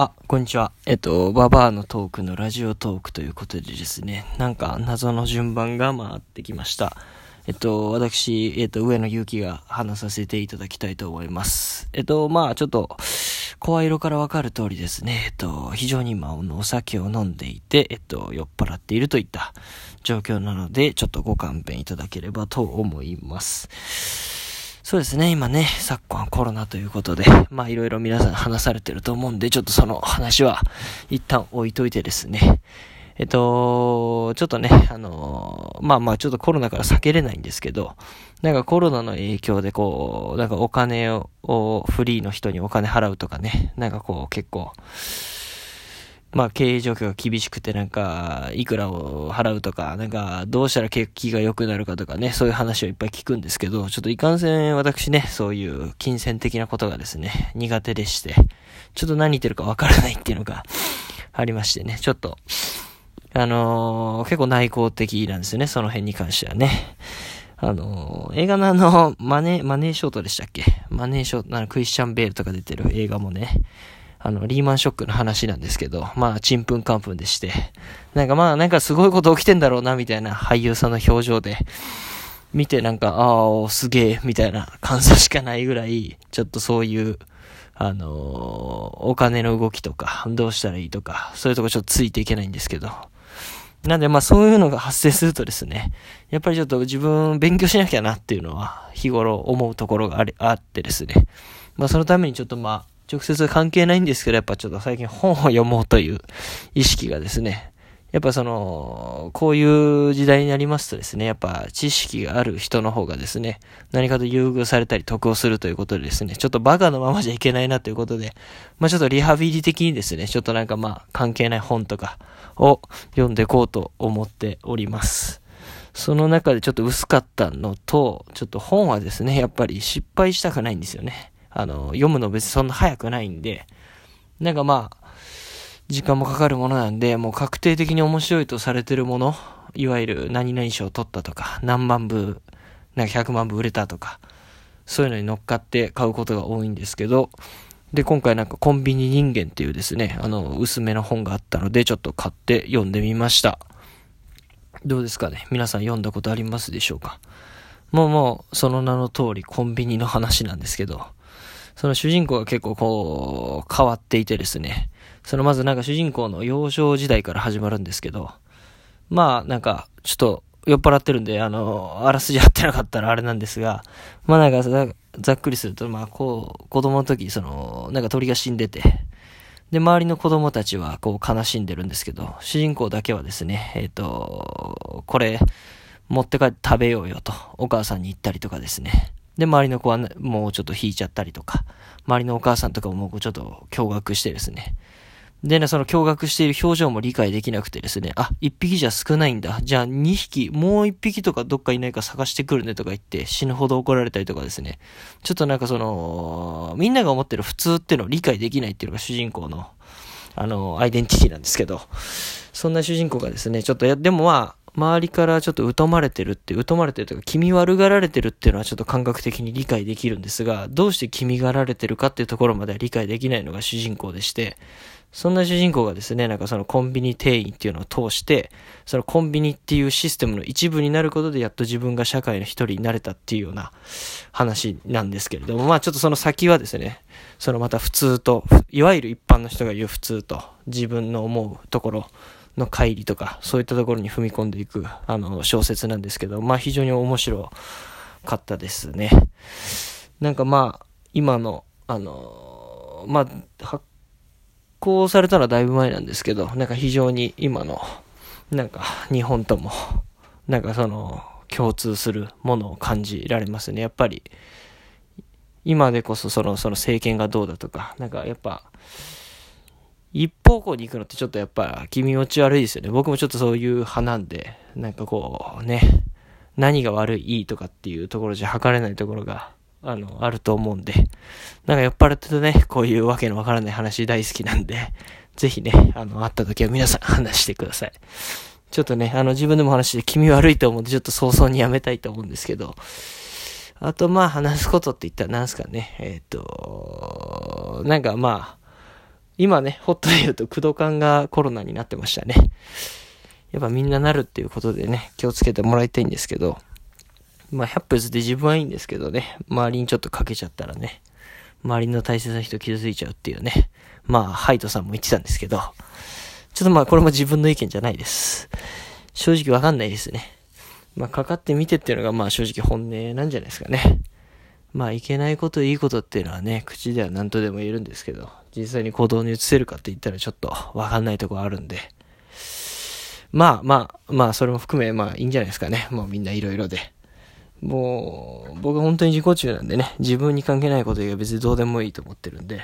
あ、こんにちは。えっと、ババアのトークのラジオトークということでですね、なんか謎の順番が回ってきました。えっと、私、えっと、上野勇気が話させていただきたいと思います。えっと、まあちょっと、声色からわかる通りですね、えっと、非常に今、お酒を飲んでいて、えっと、酔っ払っているといった状況なので、ちょっとご勘弁いただければと思います。そうですね、今ね、昨今コロナということで、まあいろいろ皆さん話されてると思うんで、ちょっとその話は一旦置いといてですね、えっと、ちょっとね、あの、まあまあちょっとコロナから避けれないんですけど、なんかコロナの影響でこう、なんかお金を、フリーの人にお金払うとかね、なんかこう結構、まあ経営状況が厳しくてなんか、いくらを払うとか、なんか、どうしたら景気が良くなるかとかね、そういう話をいっぱい聞くんですけど、ちょっといかんせん私ね、そういう金銭的なことがですね、苦手でして、ちょっと何言ってるかわからないっていうのが ありましてね、ちょっと、あのー、結構内向的なんですよね、その辺に関してはね。あのー、映画のあの、マネー、マネーショートでしたっけ？マネーショート、あの、クリスチャン・ベールとか出てる映画もね、あの、リーマンショックの話なんですけど、まあ、ちんぷんかんぷんでして、なんかまあ、なんかすごいこと起きてんだろうな、みたいな俳優さんの表情で、見てなんか、ああ、すげえ、みたいな感想しかないぐらい、ちょっとそういう、あのー、お金の動きとか、どうしたらいいとか、そういうとこちょっとついていけないんですけど、なんでまあそういうのが発生するとですね、やっぱりちょっと自分勉強しなきゃなっていうのは日頃思うところがありあってですね。まあそのためにちょっとまあ直接関係ないんですけど、やっぱちょっと最近本を読もうという意識がですね、やっぱその、こういう時代になりますとですね、やっぱ知識がある人の方がですね、何かと優遇されたり得をするということでですね、ちょっとバカのままじゃいけないなということで、まあちょっとリハビリ的にですね、ちょっとなんかまあ関係ない本とかを読んでいこうと思っております。その中でちょっと薄かったのと、ちょっと本はですね、やっぱり失敗したくないんですよね。あの、読むの別にそんな早くないんで、なんかまあ、時間もかかるものなんで、もう確定的に面白いとされてるもの、いわゆる何々賞取ったとか、何万部、なんか100万部売れたとか、そういうのに乗っかって買うことが多いんですけど、で、今回なんかコンビニ人間っていうですね、あの、薄めの本があったので、ちょっと買って読んでみました。どうですかね？皆さん読んだことありますでしょうか？もうもう、その名の通りコンビニの話なんですけど、その主人公が結構こう、変わっていてですね、そのまずなんか主人公の幼少時代から始まるんですけど、まあなんか、ちょっと酔っ払ってるんで、あの、あらすじ合ってなかったらあれなんですが、まあなんかざっくりすると、まあこう、子供の時、その、なんか鳥が死んでて、で、周りの子供たちはこう悲しんでるんですけど、主人公だけはですね、えっ、ー、と、これ、持って帰って食べようよと、お母さんに言ったりとかですね。で、周りの子はもうちょっと引いちゃったりとか、周りのお母さんとかももうちょっと驚愕してですね。でね、その驚愕している表情も理解できなくてですね、あ、一匹じゃ少ないんだ。じゃあ二匹、もう一匹とかどっかいないか探してくるねとか言って死ぬほど怒られたりとかですね。ちょっとなんかその、みんなが思ってる普通ってのを理解できないっていうのが主人公の、あの、アイデンティティなんですけど、そんな主人公がですね、ちょっとや、でもまあ、周りからちょっと疎まれてるって、疎まれてるというか、気味悪がられてるっていうのはちょっと感覚的に理解できるんですが、どうして気味がられてるかっていうところまでは理解できないのが主人公でして、そんな主人公がですね、なんかそのコンビニ店員っていうのを通して、そのコンビニっていうシステムの一部になることでやっと自分が社会の一人になれたっていうような話なんですけれども、まあちょっとその先はですね、そのまた普通と、いわゆる一般の人が言う普通と自分の思うところ、の乖離とか、そういったところに踏み込んでいく、あの、小説なんですけど、まあ非常に面白かったですね。なんかまあ、今の、あの、まあ、発行されたのはだいぶ前なんですけど、なんか非常に今の、なんか日本とも、なんかその、共通するものを感じられますね。やっぱり、今でこそその、その政権がどうだとか、なんかやっぱ、一方向に行くのってちょっとやっぱ気持ち悪いですよね。僕もちょっとそういう派なんで、なんかこうね、何が悪い、とかっていうところじゃ測れないところが、あの、あると思うんで、なんか酔っ払ってるとね、こういうわけのわからない話大好きなんで、ぜひね、あの、会った時は皆さん話してください。ちょっとね、あの、自分でも話して気味悪いと思うんで、ちょっと早々にやめたいと思うんですけど、あと、まあ、話すことって言ったら何すかね、えっ、ー、と、なんかまあ、今ね、ホットで言うと、駆動感がコロナになってましたね。やっぱみんななるっていうことでね、気をつけてもらいたいんですけど、まあ、100歩ずで自分はいいんですけどね、周りにちょっとかけちゃったらね、周りの大切な人傷ついちゃうっていうね、まあ、ハイトさんも言ってたんですけど、ちょっとまあ、これも自分の意見じゃないです。正直わかんないですね。まあ、かかってみてっていうのがまあ、正直本音なんじゃないですかね。まあ、いけないこと、いいことっていうのはね、口では何とでも言えるんですけど、実際に行動に移せるかって言ったらちょっとわかんないとこあるんで、まあまあ、まあ、それも含め、まあいいんじゃないですかね。もうみんないろいろで。もう、僕本当に自己中なんでね、自分に関係ないこと以外別にどうでもいいと思ってるんで、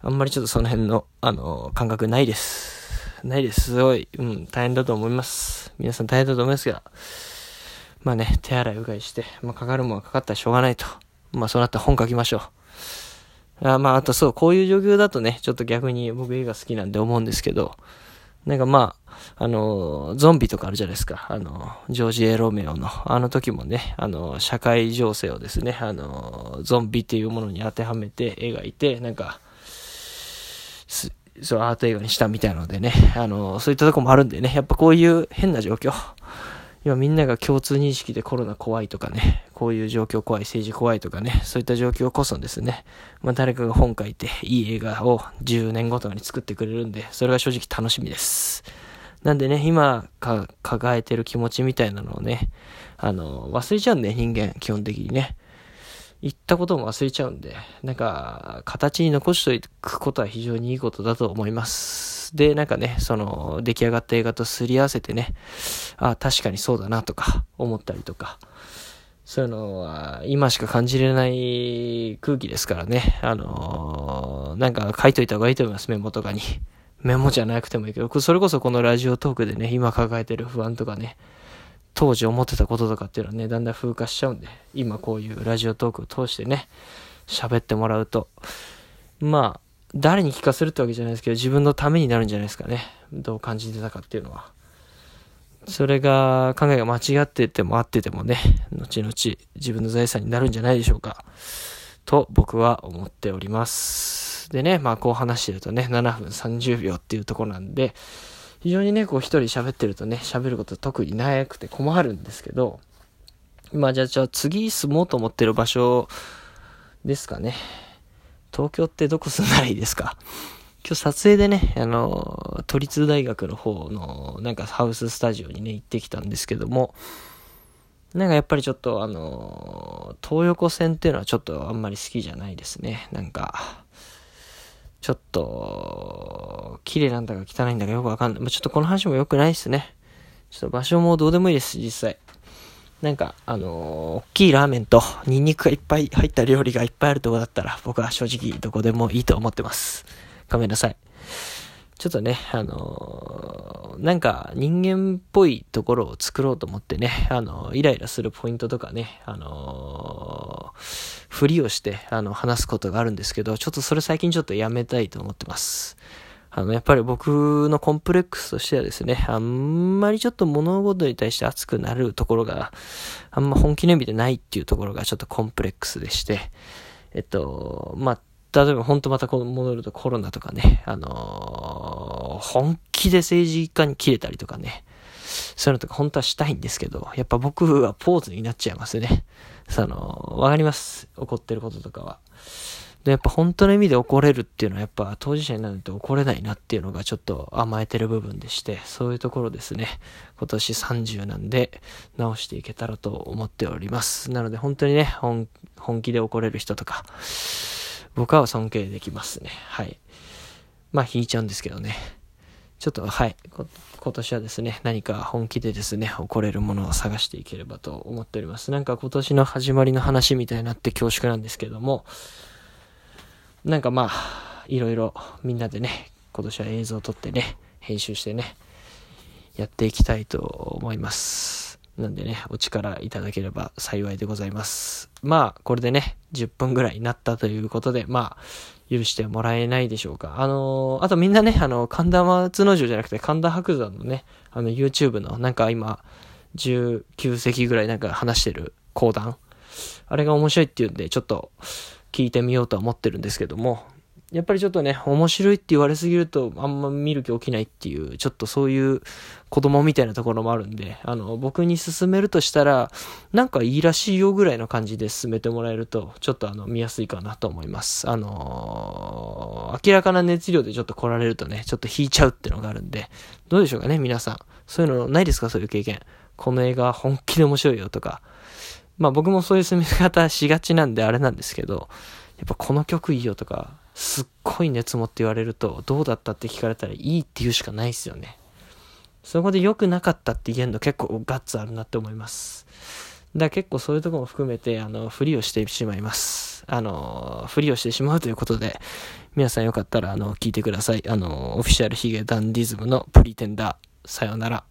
あんまりちょっとその辺の、あの、感覚ないです。ないです。すごい、うん、大変だと思います。皆さん大変だと思いますが、まあね、手洗いうがいして、まあかかるもんはかかったらしょうがないと。まあそうなったら本書きましょう。あまああとそう、こういう状況だとね、ちょっと逆に僕映画好きなんで思うんですけど、なんかまあ、あの、ゾンビとかあるじゃないですか。あの、ジョージ・エロメオの、あの時もね、あの、社会情勢をですね、あの、ゾンビっていうものに当てはめて描いて、なんか、そう、アート映画にしたみたいなのでね、あの、そういったとこもあるんでね、やっぱこういう変な状況、今みんなが共通認識でコロナ怖いとかね、こういう状況怖い、政治怖いとかね、そういった状況こそですね、まあ誰かが本書いていい映画を10年後とかに作ってくれるんで、それが正直楽しみです。なんでね、今か抱えてる気持ちみたいなのをね、あの、忘れちゃうんで、人間、基本的にね。言ったことも忘れちゃうんで、なんか、形に残しておくことは非常にいいことだと思います。で、なんかね、その、出来上がった映画とすり合わせてね、あ、確かにそうだなとか、思ったりとか、そういうのは、今しか感じれない空気ですからね、あのー、なんか書いといた方がいいと思います、メモとかに。メモじゃなくてもいいけど、それこそこのラジオトークでね、今抱えてる不安とかね、当時思ってたこととかっていうのはね、だんだん風化しちゃうんで、今こういうラジオトークを通してね、喋ってもらうと、まあ、誰に聞かせるってわけじゃないですけど、自分のためになるんじゃないですかね。どう感じてたかっていうのは。それが、考えが間違ってても合っててもね、後々自分の財産になるんじゃないでしょうか。と僕は思っております。でね、まあこう話してるとね、7分30秒っていうとこなんで、非常にね、こう一人喋ってるとね、喋ること特にないくて困るんですけど、まあじゃあ、じゃあ次住もうと思ってる場所ですかね。東京ってどこ住んだらいいですか？今日撮影でね、あの、都立大学の方の、なんかハウススタジオにね、行ってきたんですけども、なんかやっぱりちょっとあの、東横線っていうのはちょっとあんまり好きじゃないですね。なんか、ちょっと、綺麗なんだか汚いんだかよくわかんない。まあ、ちょっとこの話も良くないですね。ちょっと場所もどうでもいいです、実際。なんか、あのー、大きいラーメンとニンニクがいっぱい入った料理がいっぱいあるとこだったら、僕は正直どこでもいいと思ってます。ごめんなさい。ちょっとね、あのー、なんか人間っぽいところを作ろうと思ってね、あのー、イライラするポイントとかね、あのー、ふりをして、あの、話すことがあるんですけど、ちょっとそれ最近ちょっとやめたいと思ってます。あの、やっぱり僕のコンプレックスとしてはですね、あんまりちょっと物事に対して熱くなるところが、あんま本気の意味でないっていうところがちょっとコンプレックスでして、えっと、まあ、例えば本当またこ戻るとコロナとかね、あのー、本気で政治家に切れたりとかね、そういうのとか本当はしたいんですけど、やっぱ僕はポーズになっちゃいますね。その、わかります？怒ってることとかは。で、やっぱ本当の意味で怒れるっていうのはやっぱ当事者になると怒れないなっていうのがちょっと甘えてる部分でして、そういうところですね。今年30なんで直していけたらと思っております。なので本当にね、本気で怒れる人とか、僕は尊敬できますね。はい。まあ、引いちゃうんですけどね。ちょっと、はい。今年はですね、何か本気でですね、怒れるものを探していければと思っております。なんか今年の始まりの話みたいになって恐縮なんですけども、なんかまあ、いろいろみんなでね、今年は映像を撮ってね、編集してね、やっていきたいと思います。なんでね、お力いただければ幸いでございます。まあ、これでね、10分ぐらいになったということで、まあ、許してもらえないでしょうか。あのー、あとみんなね、あの、神田松之丞じゃなくて神田伯山のね、あの、YouTube のなんか今、19席ぐらいなんか話してる講談。あれが面白いっていうんで、ちょっと聞いてみようとは思ってるんですけども、やっぱりちょっとね、面白いって言われすぎると、あんま見る気起きないっていう、ちょっとそういう子供みたいなところもあるんで、あの、僕に勧めるとしたら、なんかいいらしいよぐらいの感じで進めてもらえると、ちょっとあの、見やすいかなと思います。あのー、明らかな熱量でちょっと来られるとね、ちょっと引いちゃうっていうのがあるんで、どうでしょうかね、皆さん。そういうのないですか？そういう経験。この映画本気で面白いよとか。まあ僕もそういう進め方しがちなんであれなんですけど、やっぱこの曲いいよとか、すっごい熱持って言われると、どうだったって聞かれたらいいって言うしかないですよね。そこで良くなかったって言えるの結構ガッツあるなって思います。だから結構そういうとこも含めて、あの、ふりをしてしまいます。あの、ふりをしてしまうということで、皆さんよかったら、あの、聞いてください。あの、オフィシャルヒゲダンディズムのプリテンダー。さようなら。